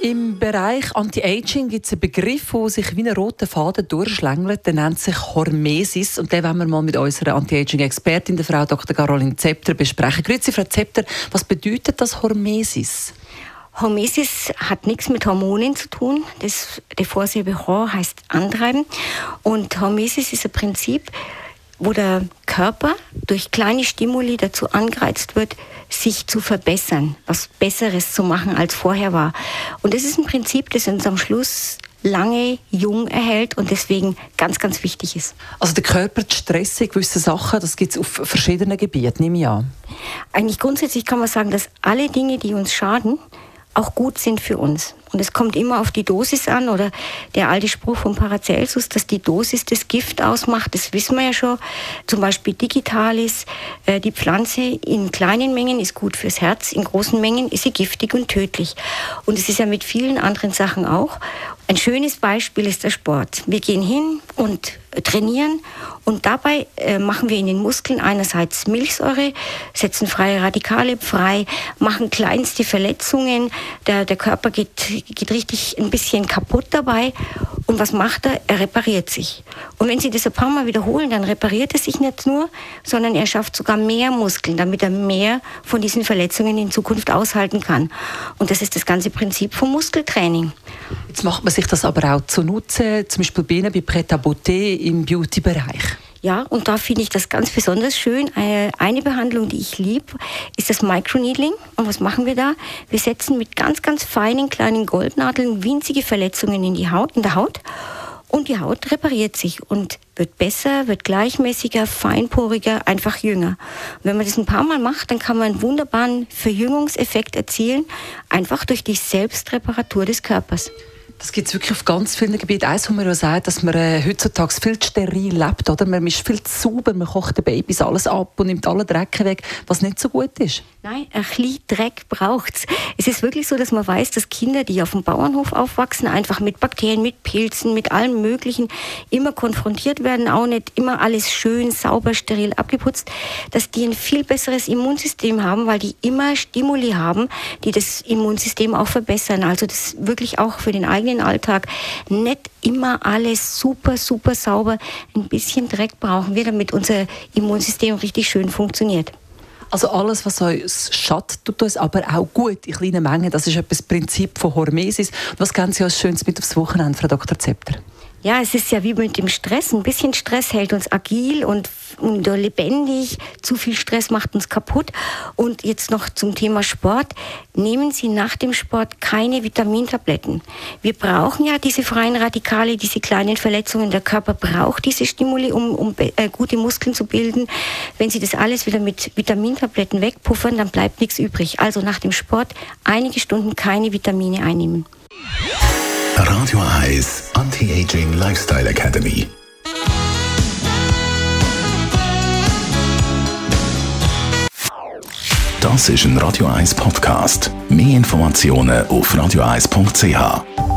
im Bereich Anti-Aging gibt es einen Begriff, der sich wie ein roter Faden durchschlängelt. Der nennt sich Hormesis. Und den wollen wir mal mit unserer Anti-Aging-Expertin, der Frau Dr. Caroline Zepter, besprechen. Grüezi, Frau Zepter. Was bedeutet das Hormesis? Hormesis hat nichts mit Hormonen zu tun. Das, die Vorsilbe Hor heißt antreiben. Und Hormesis ist ein Prinzip, wo der Körper durch kleine Stimuli dazu angereizt wird, sich zu verbessern, was Besseres zu machen als vorher war. Und das ist ein Prinzip, das uns am Schluss lange jung erhält und deswegen ganz, ganz wichtig ist. Also der Körper stresst gewisse Sachen, das gibt es auf verschiedenen Gebieten, nehme ich an. Eigentlich grundsätzlich kann man sagen, dass alle Dinge, die uns schaden, auch gut sind für uns. Und es kommt immer auf die Dosis an oder der alte Spruch von Paracelsus, dass die Dosis das Gift ausmacht, das wissen wir ja schon. Zum Beispiel Digitalis, äh, die Pflanze in kleinen Mengen ist gut fürs Herz, in großen Mengen ist sie giftig und tödlich. Und es ist ja mit vielen anderen Sachen auch. Ein schönes Beispiel ist der Sport. Wir gehen hin und trainieren und dabei äh, machen wir in den Muskeln einerseits Milchsäure, setzen freie Radikale frei, machen kleinste Verletzungen, der, der Körper geht geht richtig ein bisschen kaputt dabei. Und was macht er? Er repariert sich. Und wenn Sie das ein paar Mal wiederholen, dann repariert er sich nicht nur, sondern er schafft sogar mehr Muskeln, damit er mehr von diesen Verletzungen in Zukunft aushalten kann. Und das ist das ganze Prinzip vom Muskeltraining. Jetzt macht man sich das aber auch zunutze, zum Beispiel bei Ihnen bei Pret à Beauté im Beauty-Bereich. Ja, und da finde ich das ganz besonders schön. Äh, eine Behandlung, die ich liebe, ist das Microneedling. Und was machen wir da? Wir setzen mit ganz, ganz feinen kleinen Goldnadeln winzige Verletzungen in die Haut, in der Haut. Und die Haut repariert sich und wird besser, wird gleichmäßiger, feinporiger, einfach jünger. Und wenn man das ein paar Mal macht, dann kann man einen wunderbaren Verjüngungseffekt erzielen, einfach durch die Selbstreparatur des Körpers. Das gibt es wirklich auf ganz vielen Gebieten. Eins, wo man ja sagt, dass man äh, heutzutage viel steril lebt. Oder? Man ist viel zu sauber, man kocht den Babys alles ab und nimmt alle Dreck weg, was nicht so gut ist. Nein, ein bisschen Dreck braucht es. Es ist wirklich so, dass man weiß, dass Kinder, die auf dem Bauernhof aufwachsen, einfach mit Bakterien, mit Pilzen, mit allem Möglichen immer konfrontiert werden, auch nicht immer alles schön, sauber, steril abgeputzt, dass die ein viel besseres Immunsystem haben, weil die immer Stimuli haben, die das Immunsystem auch verbessern. Also das wirklich auch für den eigenen Familienalltag nicht immer alles super, super sauber. Ein bisschen Dreck brauchen wir, damit unser Immunsystem richtig schön funktioniert. Also alles, was uns schadet, tut uns aber auch gut in kleinen Mengen. Das ist etwas Prinzip von Hormesis. Was kennen Sie als Schönes mit aufs Wochenende, Frau Dr. Zepter? Ja, es ist ja wie mit dem Stress. Ein bisschen Stress hält uns agil und, und lebendig. Zu viel Stress macht uns kaputt. Und jetzt noch zum Thema Sport. Nehmen Sie nach dem Sport keine Vitamintabletten. Wir brauchen ja diese freien Radikale, diese kleinen Verletzungen. Der Körper braucht diese Stimuli, um, um äh, gute Muskeln zu bilden. Wenn Sie das alles wieder mit Vitamintabletten wegpuffern, dann bleibt nichts übrig. Also nach dem Sport einige Stunden keine Vitamine einnehmen. Radio Eyes Anti-Aging Lifestyle Academy. Das ist ein Radio 1 Podcast. Mehr Informationen auf radio1.ch.